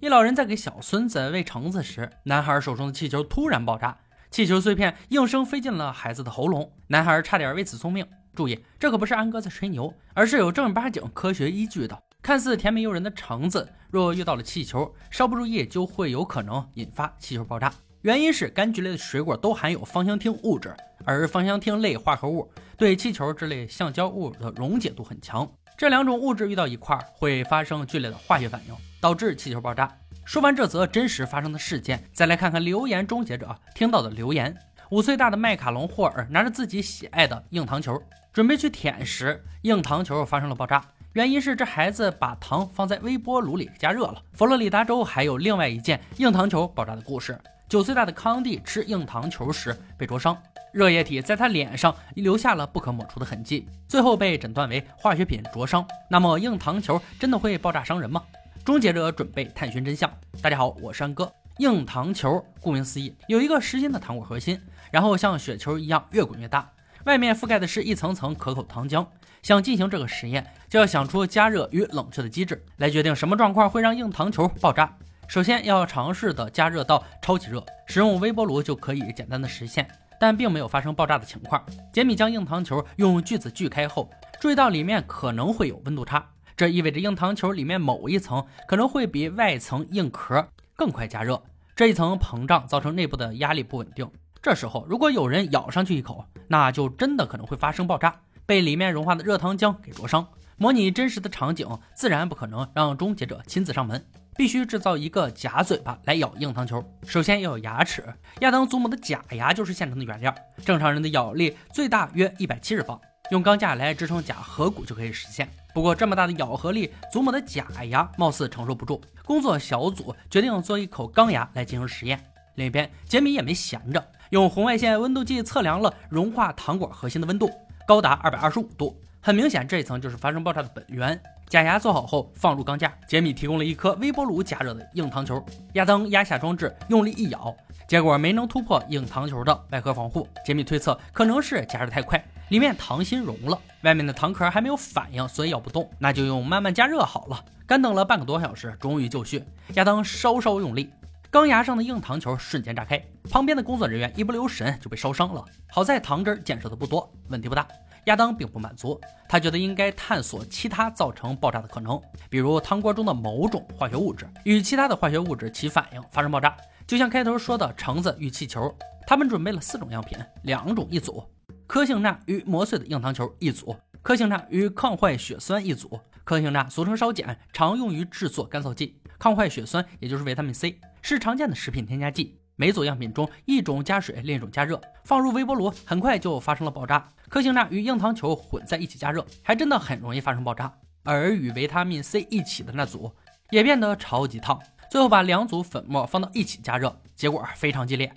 一老人在给小孙子喂橙子时，男孩手中的气球突然爆炸，气球碎片应声飞进了孩子的喉咙，男孩差点为此送命。注意，这可不是安哥在吹牛，而是有正儿八经科学依据的。看似甜美诱人的橙子，若遇到了气球，稍不注意就会有可能引发气球爆炸。原因是柑橘类的水果都含有芳香烃物质，而芳香烃类化合物对气球之类橡胶物的溶解度很强，这两种物质遇到一块会发生剧烈的化学反应，导致气球爆炸。说完这则真实发生的事件，再来看看留言终结者听到的留言：五岁大的麦卡龙霍尔拿着自己喜爱的硬糖球，准备去舔时，硬糖球发生了爆炸。原因是这孩子把糖放在微波炉里加热了。佛罗里达州还有另外一件硬糖球爆炸的故事。九岁大的康蒂吃硬糖球时被灼伤，热液体在他脸上留下了不可抹除的痕迹，最后被诊断为化学品灼伤。那么硬糖球真的会爆炸伤人吗？终结者准备探寻真相。大家好，我是安哥。硬糖球顾名思义，有一个实心的糖果核心，然后像雪球一样越滚越大，外面覆盖的是一层层可口糖浆。想进行这个实验，就要想出加热与冷却的机制，来决定什么状况会让硬糖球爆炸。首先要尝试的加热到超级热，使用微波炉就可以简单的实现，但并没有发生爆炸的情况。杰米将硬糖球用锯子锯开后，注意到里面可能会有温度差，这意味着硬糖球里面某一层可能会比外层硬壳更快加热，这一层膨胀造成内部的压力不稳定。这时候如果有人咬上去一口，那就真的可能会发生爆炸，被里面融化的热糖浆给灼伤。模拟真实的场景，自然不可能让终结者亲自上门。必须制造一个假嘴巴来咬硬糖球。首先要有牙齿，亚当祖母的假牙就是现成的原料。正常人的咬力最大约一百七十磅，用钢架来支撑假颌骨就可以实现。不过这么大的咬合力，祖母的假牙貌似承受不住。工作小组决定做一口钢牙来进行实验。另一边，杰米也没闲着，用红外线温度计测量了融化糖果核心的温度，高达二百二十五度。很明显，这一层就是发生爆炸的本源。假牙做好后放入钢架，杰米提供了一颗微波炉加热的硬糖球。亚当压下装置，用力一咬，结果没能突破硬糖球的外壳防护。杰米推测可能是加热太快，里面糖心融了，外面的糖壳还没有反应，所以咬不动。那就用慢慢加热好了。干等了半个多小时，终于就绪。亚当稍稍用力，钢牙上的硬糖球瞬间炸开，旁边的工作人员一不留神就被烧伤了。好在糖汁溅射的不多，问题不大。亚当并不满足，他觉得应该探索其他造成爆炸的可能，比如汤锅中的某种化学物质与其他的化学物质起反应发生爆炸，就像开头说的橙子与气球。他们准备了四种样品，两种一组：科性钠与磨碎的硬糖球一组，科性钠与抗坏血酸一组。科性钠俗称烧碱，常用于制作干燥剂；抗坏血酸也就是维他命 C，是常见的食品添加剂。每组样品中一种加水，另一种加热，放入微波炉，很快就发生了爆炸。科性钠与硬糖球混在一起加热，还真的很容易发生爆炸。而与维他命 C 一起的那组也变得超级烫。最后把两组粉末放到一起加热，结果非常激烈。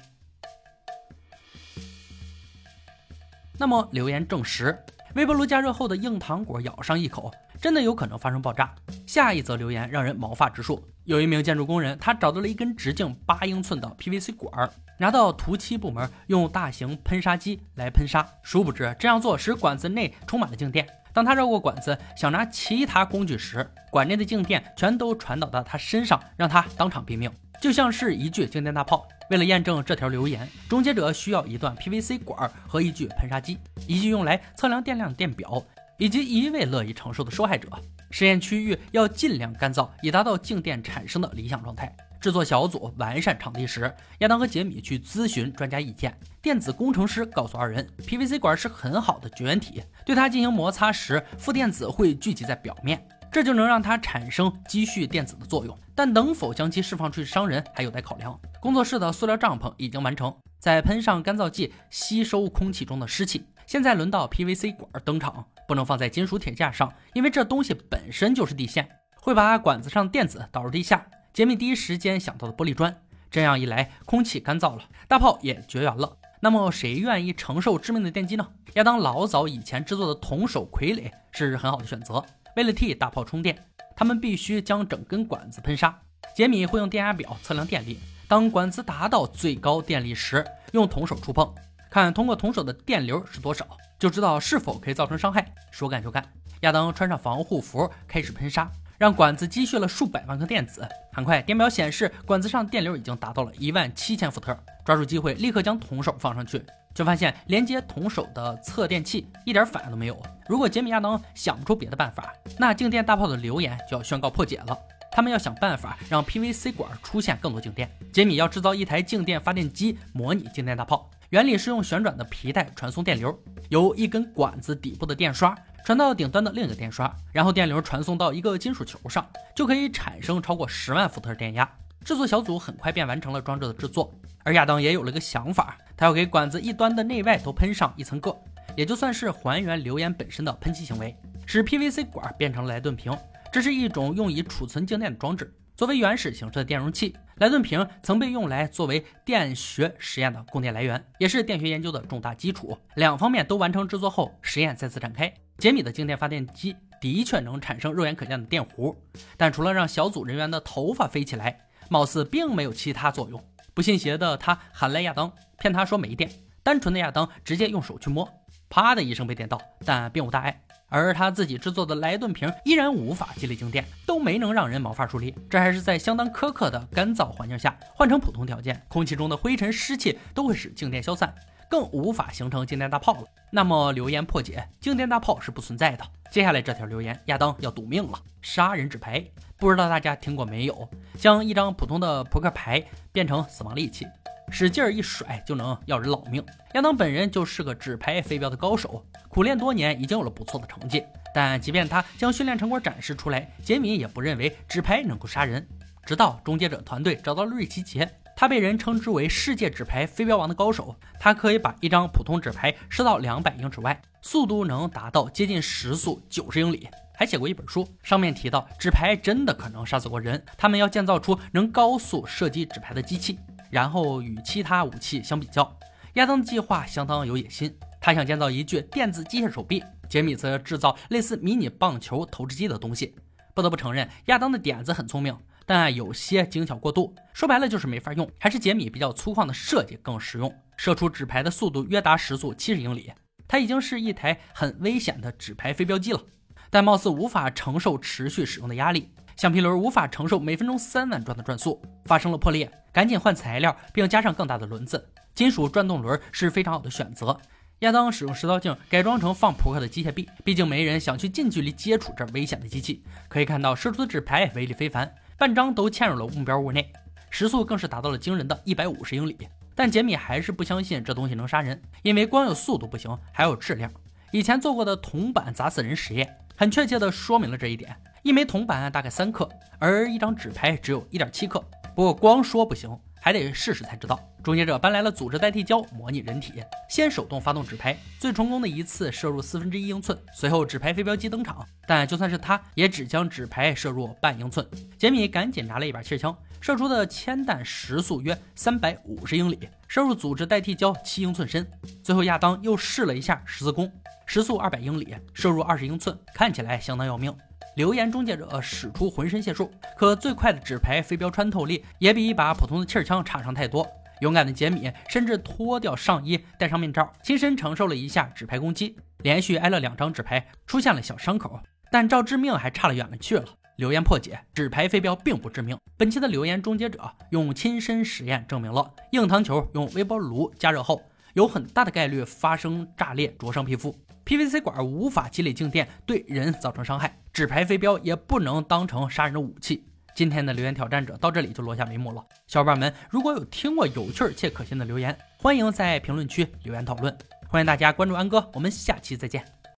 那么留言证实，微波炉加热后的硬糖果咬上一口。真的有可能发生爆炸。下一则留言让人毛发直竖。有一名建筑工人，他找到了一根直径八英寸的 PVC 管儿，拿到涂漆部门用大型喷砂机来喷砂。殊不知这样做使管子内充满了静电。当他绕过管子想拿其他工具时，管内的静电全都传导到他身上，让他当场毙命，就像是一具静电大炮。为了验证这条留言，终结者需要一段 PVC 管和一具喷砂机，一具用来测量电量的电表。以及一位乐意承受的受害者。实验区域要尽量干燥，以达到静电产生的理想状态。制作小组完善场地时，亚当和杰米去咨询专家意见。电子工程师告诉二人，PVC 管是很好的绝缘体，对它进行摩擦时，负电子会聚集在表面，这就能让它产生积蓄电子的作用。但能否将其释放出去伤人，还有待考量。工作室的塑料帐篷已经完成，再喷上干燥剂，吸收空气中的湿气。现在轮到 PVC 管登场，不能放在金属铁架上，因为这东西本身就是地线，会把管子上电子导入地下。杰米第一时间想到的玻璃砖，这样一来，空气干燥了，大炮也绝缘了。那么谁愿意承受致命的电击呢？亚当老早以前制作的铜手傀儡是很好的选择。为了替大炮充电，他们必须将整根管子喷砂。杰米会用电压表测量电力，当管子达到最高电力时，用铜手触碰。看通过铜手的电流是多少，就知道是否可以造成伤害。说干就干，亚当穿上防护服开始喷砂，让管子积蓄了数百万颗电子。很快，电表显示管子上电流已经达到了一万七千伏特。抓住机会，立刻将铜手放上去，却发现连接铜手的测电器一点反应都没有。如果杰米亚当想不出别的办法，那静电大炮的留言就要宣告破解了。他们要想办法让 PVC 管出现更多静电。杰米要制造一台静电发电机，模拟静电大炮。原理是用旋转的皮带传送电流，由一根管子底部的电刷传到顶端的另一个电刷，然后电流传送到一个金属球上，就可以产生超过十万伏特电压。制作小组很快便完成了装置的制作，而亚当也有了个想法，他要给管子一端的内外都喷上一层铬，也就算是还原留言本身的喷漆行为，使 PVC 管变成了莱顿瓶。这是一种用以储存静电的装置。作为原始形式的电容器，莱顿瓶曾被用来作为电学实验的供电来源，也是电学研究的重大基础。两方面都完成制作后，实验再次展开。杰米的静电发电机的确能产生肉眼可见的电弧，但除了让小组人员的头发飞起来，貌似并没有其他作用。不信邪的他喊来亚当，骗他说没电。单纯的亚当直接用手去摸，啪的一声被电到，但并无大碍。而他自己制作的莱顿瓶依然无法激励静电，都没能让人毛发竖立。这还是在相当苛刻的干燥环境下，换成普通条件，空气中的灰尘、湿气都会使静电消散，更无法形成静电大炮了。那么留言破解，静电大炮是不存在的。接下来这条留言，亚当要赌命了。杀人纸牌，不知道大家听过没有？将一张普通的扑克牌变成死亡利器。使劲儿一甩就能要人老命。亚当本人就是个纸牌飞镖的高手，苦练多年，已经有了不错的成绩。但即便他将训练成果展示出来，杰米也不认为纸牌能够杀人。直到终结者团队找到了瑞奇杰，他被人称之为世界纸牌飞镖王的高手。他可以把一张普通纸牌射到两百英尺外，速度能达到接近时速九十英里。还写过一本书，上面提到纸牌真的可能杀死过人。他们要建造出能高速射击纸牌的机器。然后与其他武器相比较，亚当的计划相当有野心。他想建造一具电子机械手臂，杰米则制造类似迷你棒球投掷机的东西。不得不承认，亚当的点子很聪明，但有些精巧过度。说白了就是没法用。还是杰米比较粗犷的设计更实用。射出纸牌的速度约达时速七十英里，它已经是一台很危险的纸牌飞镖机了，但貌似无法承受持续使用的压力。橡皮轮无法承受每分钟三万转的转速，发生了破裂，赶紧换材料，并加上更大的轮子。金属转动轮是非常好的选择。亚当使用石膏镜改装成放扑克的机械臂，毕竟没人想去近距离接触这危险的机器。可以看到，射出的纸牌威力非凡，半张都嵌入了目标物内，时速更是达到了惊人的一百五十英里。但杰米还是不相信这东西能杀人，因为光有速度不行，还有质量。以前做过的铜板砸死人实验，很确切地说明了这一点。一枚铜板大概三克，而一张纸牌只有一点七克。不过光说不行，还得试试才知道。终结者搬来了组织代替胶，模拟人体，先手动发动纸牌，最成功的一次射入四分之一英寸。随后纸牌飞镖机登场，但就算是他，也只将纸牌射入半英寸。杰米赶紧拿了一把气枪，射出的铅弹时速约三百五十英里，射入组织代替胶七英寸深。最后亚当又试了一下十字弓，时速二百英里，射入二十英寸，看起来相当要命。流言终结者使出浑身解数，可最快的纸牌飞镖穿透力也比一把普通的气枪差上太多。勇敢的杰米甚至脱掉上衣，戴上面罩，亲身承受了一下纸牌攻击，连续挨了两张纸牌，出现了小伤口，但照致命还差了远了去了。留言破解，纸牌飞镖并不致命。本期的留言终结者用亲身实验证明了，硬糖球用微波炉加热后，有很大的概率发生炸裂，灼伤皮肤。PVC 管无法积累静电，对人造成伤害。纸牌飞镖也不能当成杀人的武器。今天的留言挑战者到这里就落下帷幕了。小伙伴们，如果有听过有趣且可信的留言，欢迎在评论区留言讨论。欢迎大家关注安哥，我们下期再见。